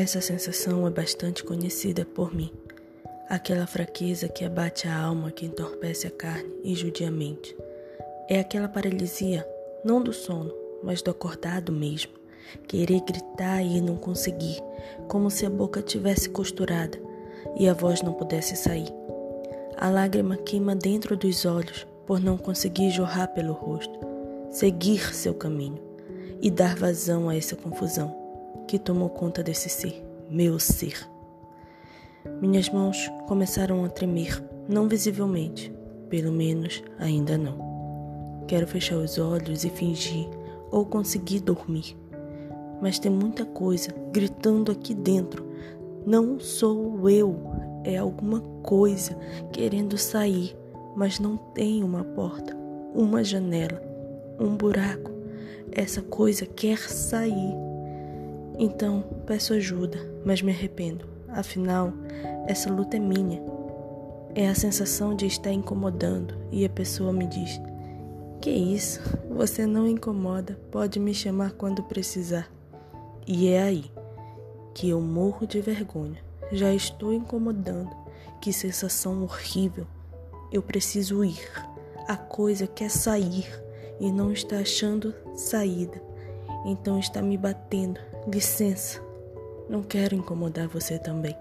Essa sensação é bastante conhecida por mim. Aquela fraqueza que abate a alma, que entorpece a carne e judia a mente. É aquela paralisia, não do sono, mas do acordado mesmo. Querer gritar e não conseguir, como se a boca tivesse costurada e a voz não pudesse sair. A lágrima queima dentro dos olhos por não conseguir jorrar pelo rosto, seguir seu caminho e dar vazão a essa confusão que tomou conta desse ser, meu ser. Minhas mãos começaram a tremer, não visivelmente, pelo menos ainda não. Quero fechar os olhos e fingir ou conseguir dormir. Mas tem muita coisa gritando aqui dentro. Não sou eu, é alguma coisa querendo sair, mas não tem uma porta, uma janela, um buraco. Essa coisa quer sair. Então peço ajuda, mas me arrependo. Afinal, essa luta é minha. É a sensação de estar incomodando e a pessoa me diz: que isso? Você não incomoda, pode me chamar quando precisar. E é aí que eu morro de vergonha. Já estou incomodando. Que sensação horrível. Eu preciso ir. A coisa quer sair e não está achando saída. Então está me batendo. Licença. Não quero incomodar você também.